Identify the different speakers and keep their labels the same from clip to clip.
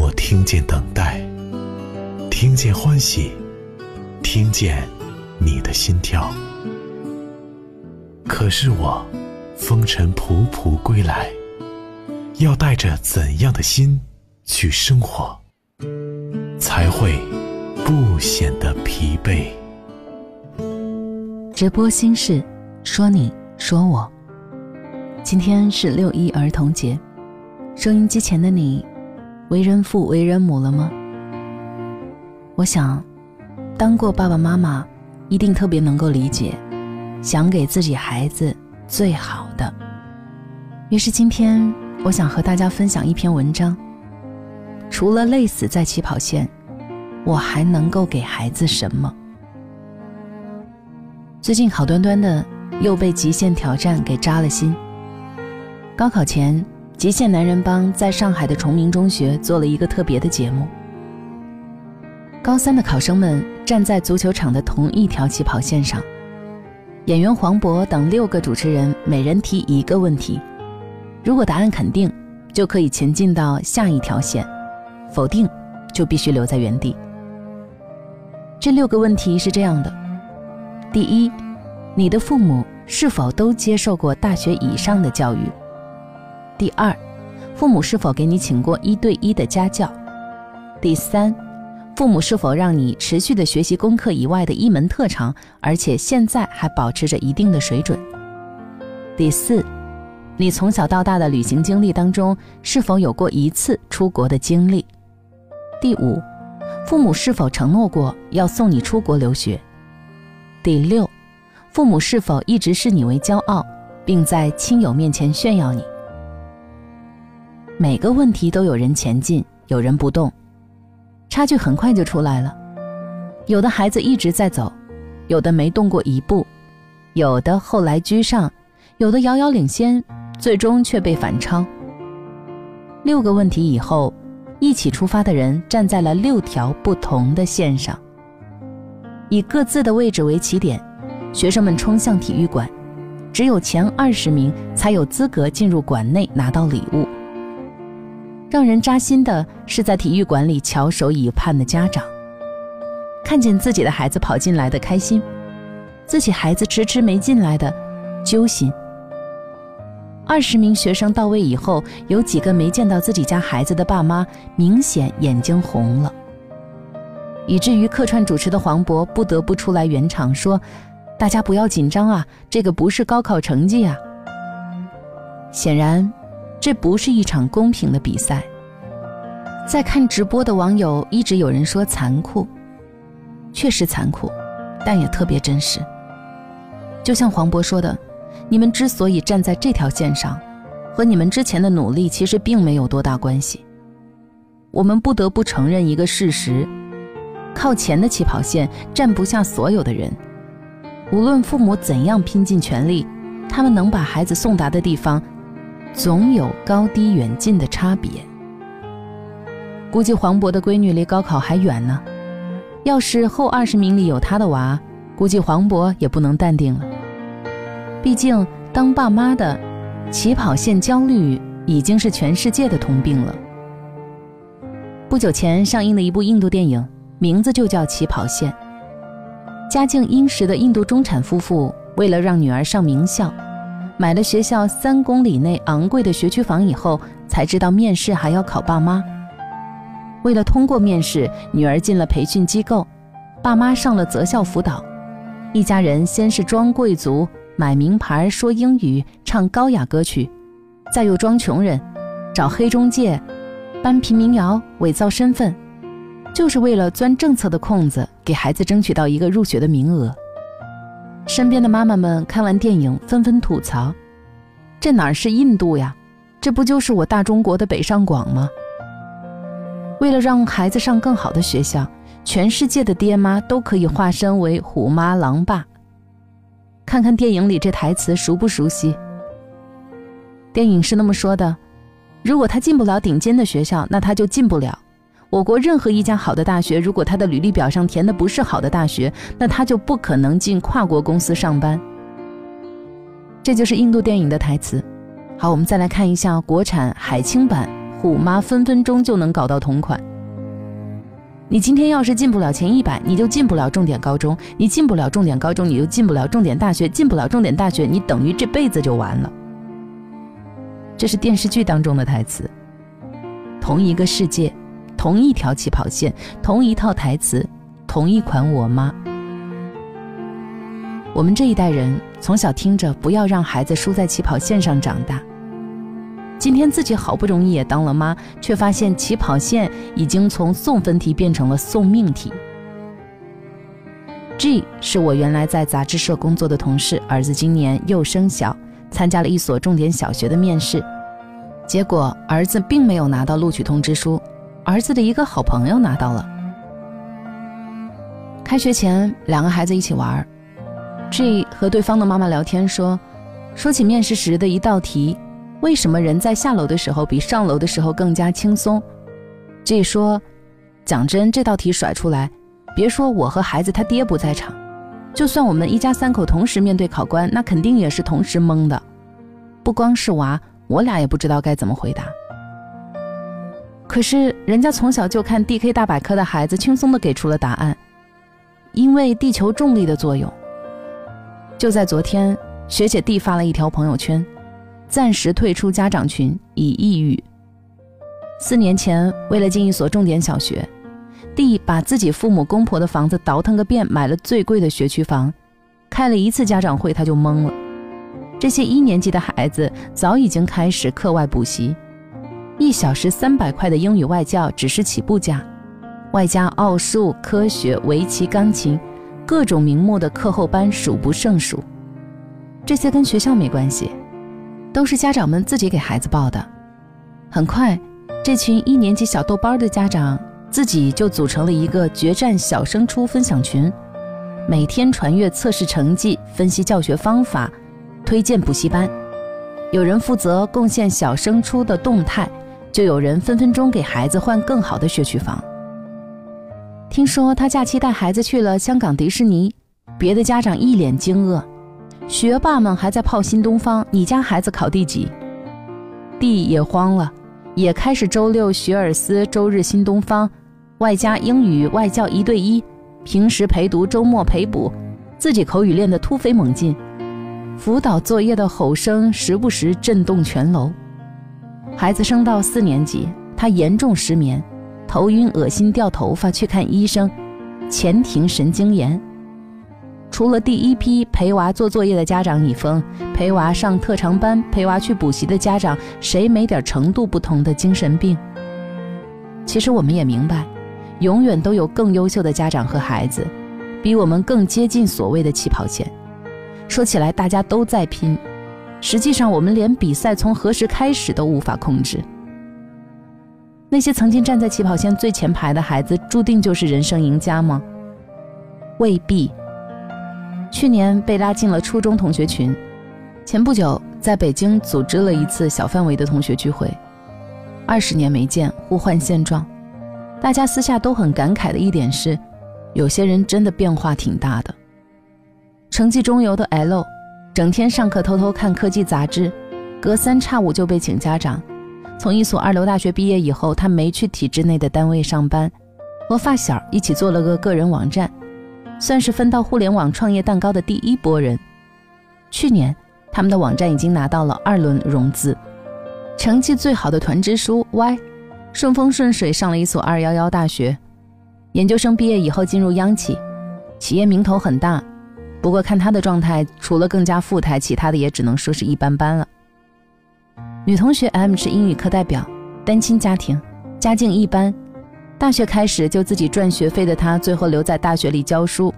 Speaker 1: 我听见等待，听见欢喜，听见你的心跳。可是我风尘仆仆归来，要带着怎样的心去生活，才会不显得疲惫？
Speaker 2: 直播心事，说你说我。今天是六一儿童节，收音机前的你。为人父、为人母了吗？我想，当过爸爸妈妈，一定特别能够理解，想给自己孩子最好的。于是今天，我想和大家分享一篇文章。除了累死在起跑线，我还能够给孩子什么？最近好端端的又被极限挑战给扎了心。高考前。极限男人帮在上海的崇明中学做了一个特别的节目。高三的考生们站在足球场的同一条起跑线上，演员黄渤等六个主持人每人提一个问题，如果答案肯定，就可以前进到下一条线；否定，就必须留在原地。这六个问题是这样的：第一，你的父母是否都接受过大学以上的教育？第二，父母是否给你请过一对一的家教？第三，父母是否让你持续的学习功课以外的一门特长，而且现在还保持着一定的水准？第四，你从小到大的旅行经历当中是否有过一次出国的经历？第五，父母是否承诺过要送你出国留学？第六，父母是否一直视你为骄傲，并在亲友面前炫耀你？每个问题都有人前进，有人不动，差距很快就出来了。有的孩子一直在走，有的没动过一步，有的后来居上，有的遥遥领先，最终却被反超。六个问题以后，一起出发的人站在了六条不同的线上，以各自的位置为起点，学生们冲向体育馆，只有前二十名才有资格进入馆内拿到礼物。让人扎心的是，在体育馆里翘首以盼的家长，看见自己的孩子跑进来的开心，自己孩子迟迟没进来的揪心。二十名学生到位以后，有几个没见到自己家孩子的爸妈明显眼睛红了，以至于客串主持的黄渤不得不出来圆场说：“大家不要紧张啊，这个不是高考成绩啊。”显然。这不是一场公平的比赛。在看直播的网友一直有人说残酷，确实残酷，但也特别真实。就像黄渤说的：“你们之所以站在这条线上，和你们之前的努力其实并没有多大关系。我们不得不承认一个事实：靠前的起跑线站不下所有的人。无论父母怎样拼尽全力，他们能把孩子送达的地方。”总有高低远近的差别。估计黄渤的闺女离高考还远呢。要是后二十名里有他的娃，估计黄渤也不能淡定了。毕竟当爸妈的，起跑线焦虑已经是全世界的通病了。不久前上映的一部印度电影，名字就叫《起跑线》。家境殷实的印度中产夫妇，为了让女儿上名校。买了学校三公里内昂贵的学区房以后，才知道面试还要考爸妈。为了通过面试，女儿进了培训机构，爸妈上了择校辅导。一家人先是装贵族，买名牌，说英语，唱高雅歌曲，再又装穷人，找黑中介，搬贫民谣，伪造身份，就是为了钻政策的空子，给孩子争取到一个入学的名额。身边的妈妈们看完电影，纷纷吐槽：“这哪是印度呀？这不就是我大中国的北上广吗？”为了让孩子上更好的学校，全世界的爹妈都可以化身为虎妈狼爸。看看电影里这台词熟不熟悉？电影是那么说的：如果他进不了顶尖的学校，那他就进不了我国任何一家好的大学。如果他的履历表上填的不是好的大学，那他就不可能进跨国公司上班。这就是印度电影的台词。好，我们再来看一下国产海清版《虎妈》，分分钟就能搞到同款。你今天要是进不了前一百，你就进不了重点高中；你进不了重点高中，你就进不了重点大学；进不了重点大学，你等于这辈子就完了。这是电视剧当中的台词。同一个世界，同一条起跑线，同一套台词，同一款我妈。我们这一代人从小听着“不要让孩子输在起跑线上”长大，今天自己好不容易也当了妈，却发现起跑线已经从送分题变成了送命题。G 是我原来在杂志社工作的同事，儿子今年又升小，参加了一所重点小学的面试，结果儿子并没有拿到录取通知书，儿子的一个好朋友拿到了。开学前，两个孩子一起玩儿。G 和对方的妈妈聊天说：“说起面试时的一道题，为什么人在下楼的时候比上楼的时候更加轻松？”G 说：“讲真，这道题甩出来，别说我和孩子他爹不在场，就算我们一家三口同时面对考官，那肯定也是同时懵的。不光是娃，我俩也不知道该怎么回答。可是人家从小就看 DK 大百科的孩子，轻松的给出了答案，因为地球重力的作用。”就在昨天，学姐弟发了一条朋友圈，暂时退出家长群，已抑郁。四年前，为了进一所重点小学弟把自己父母公婆的房子倒腾个遍，买了最贵的学区房。开了一次家长会，他就懵了。这些一年级的孩子早已经开始课外补习，一小时三百块的英语外教只是起步价，外加奥数、科学、围棋、钢琴。各种名目的课后班数不胜数，这些跟学校没关系，都是家长们自己给孩子报的。很快，这群一年级小豆班的家长自己就组成了一个决战小升初分享群，每天传阅测试成绩，分析教学方法，推荐补习班。有人负责贡献小升初的动态，就有人分分钟给孩子换更好的学区房。听说他假期带孩子去了香港迪士尼，别的家长一脸惊愕，学霸们还在泡新东方，你家孩子考第几？弟也慌了，也开始周六学而思，周日新东方，外加英语外教一对一，平时陪读，周末陪补，自己口语练得突飞猛进，辅导作业的吼声时不时震动全楼。孩子升到四年级，他严重失眠。头晕、恶心、掉头发，去看医生，前庭神经炎。除了第一批陪娃做作业的家长已封，陪娃上特长班、陪娃去补习的家长，谁没点程度不同的精神病？其实我们也明白，永远都有更优秀的家长和孩子，比我们更接近所谓的起跑线。说起来，大家都在拼，实际上我们连比赛从何时开始都无法控制。那些曾经站在起跑线最前排的孩子，注定就是人生赢家吗？未必。去年被拉进了初中同学群，前不久在北京组织了一次小范围的同学聚会，二十年没见，互换现状。大家私下都很感慨的一点是，有些人真的变化挺大的。成绩中游的 L，整天上课偷偷看科技杂志，隔三差五就被请家长。从一所二流大学毕业以后，他没去体制内的单位上班，和发小一起做了个个人网站，算是分到互联网创业蛋糕的第一波人。去年，他们的网站已经拿到了二轮融资。成绩最好的团支书 Y，顺风顺水上了一所二幺幺大学，研究生毕业以后进入央企，企业名头很大，不过看他的状态，除了更加富态，其他的也只能说是一般般了。女同学 M 是英语课代表，单亲家庭，家境一般。大学开始就自己赚学费的她，最后留在大学里教书，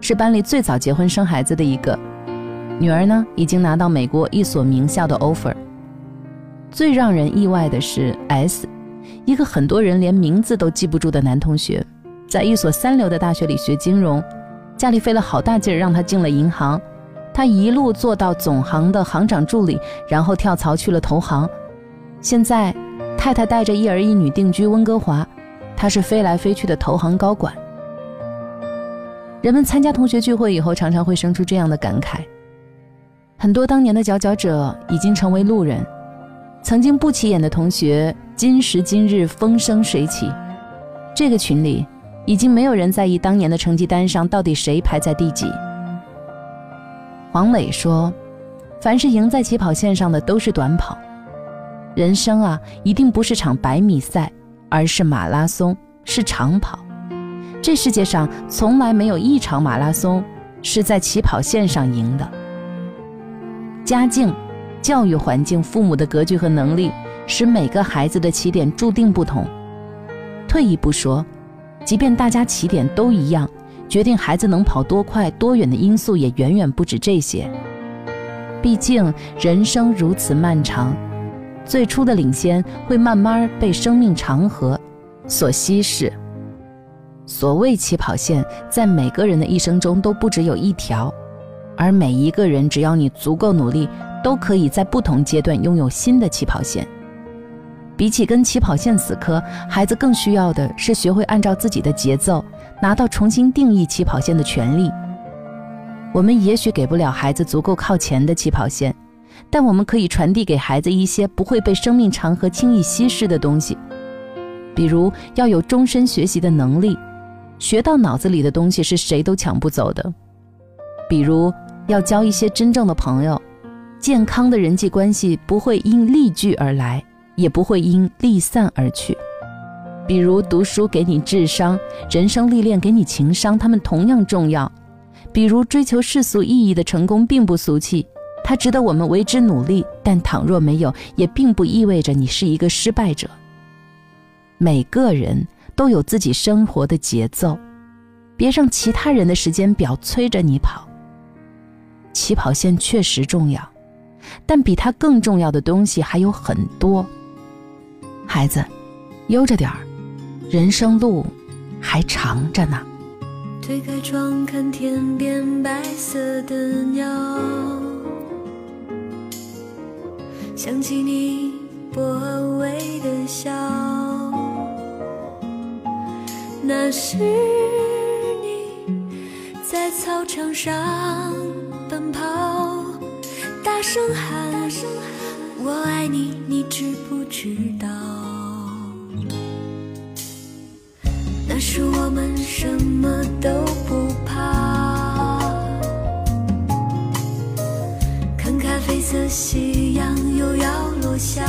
Speaker 2: 是班里最早结婚生孩子的一个。女儿呢，已经拿到美国一所名校的 offer。最让人意外的是 S，一个很多人连名字都记不住的男同学，在一所三流的大学里学金融，家里费了好大劲儿让他进了银行，他一路做到总行的行长助理，然后跳槽去了投行，现在太太带着一儿一女定居温哥华，他是飞来飞去的投行高管。人们参加同学聚会以后，常常会生出这样的感慨。很多当年的佼佼者已经成为路人，曾经不起眼的同学，今时今日风生水起。这个群里已经没有人在意当年的成绩单上到底谁排在第几。黄磊说：“凡是赢在起跑线上的都是短跑，人生啊，一定不是场百米赛，而是马拉松，是长跑。这世界上从来没有一场马拉松是在起跑线上赢的。”家境、教育环境、父母的格局和能力，使每个孩子的起点注定不同。退一步说，即便大家起点都一样，决定孩子能跑多快、多远的因素也远远不止这些。毕竟人生如此漫长，最初的领先会慢慢被生命长河所稀释。所谓起跑线，在每个人的一生中都不只有一条。而每一个人，只要你足够努力，都可以在不同阶段拥有新的起跑线。比起跟起跑线死磕，孩子更需要的是学会按照自己的节奏，拿到重新定义起跑线的权利。我们也许给不了孩子足够靠前的起跑线，但我们可以传递给孩子一些不会被生命长河轻易稀释的东西，比如要有终身学习的能力，学到脑子里的东西是谁都抢不走的，比如。要交一些真正的朋友，健康的人际关系不会因利聚而来，也不会因离散而去。比如读书给你智商，人生历练给你情商，他们同样重要。比如追求世俗意义的成功并不俗气，它值得我们为之努力。但倘若没有，也并不意味着你是一个失败者。每个人都有自己生活的节奏，别让其他人的时间表催着你跑。起跑线确实重要，但比它更重要的东西还有很多。孩子，悠着点儿，人生路还长着呢。
Speaker 3: 推开窗，看天边白色的鸟，想起你薄微的笑，那是你在操场上。奔跑，大声喊，我爱你，你知不知道？那时我们什么都不怕，看咖啡色夕阳又要落下，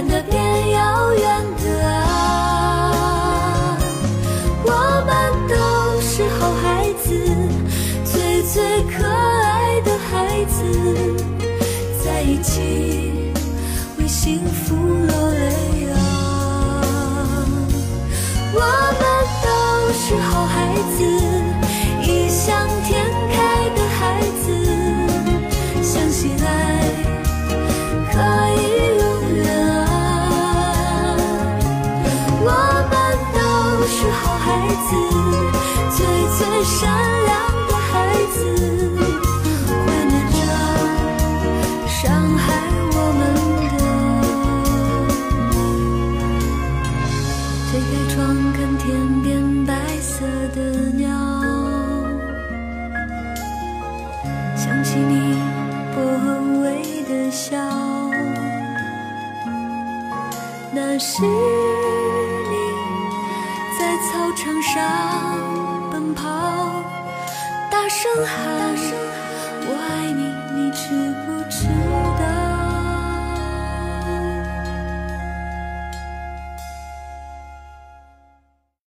Speaker 3: 看得变遥远的啊。我们都是好孩子，最最可爱的孩子，在一起为幸福落泪啊！我们都是好孩子，山。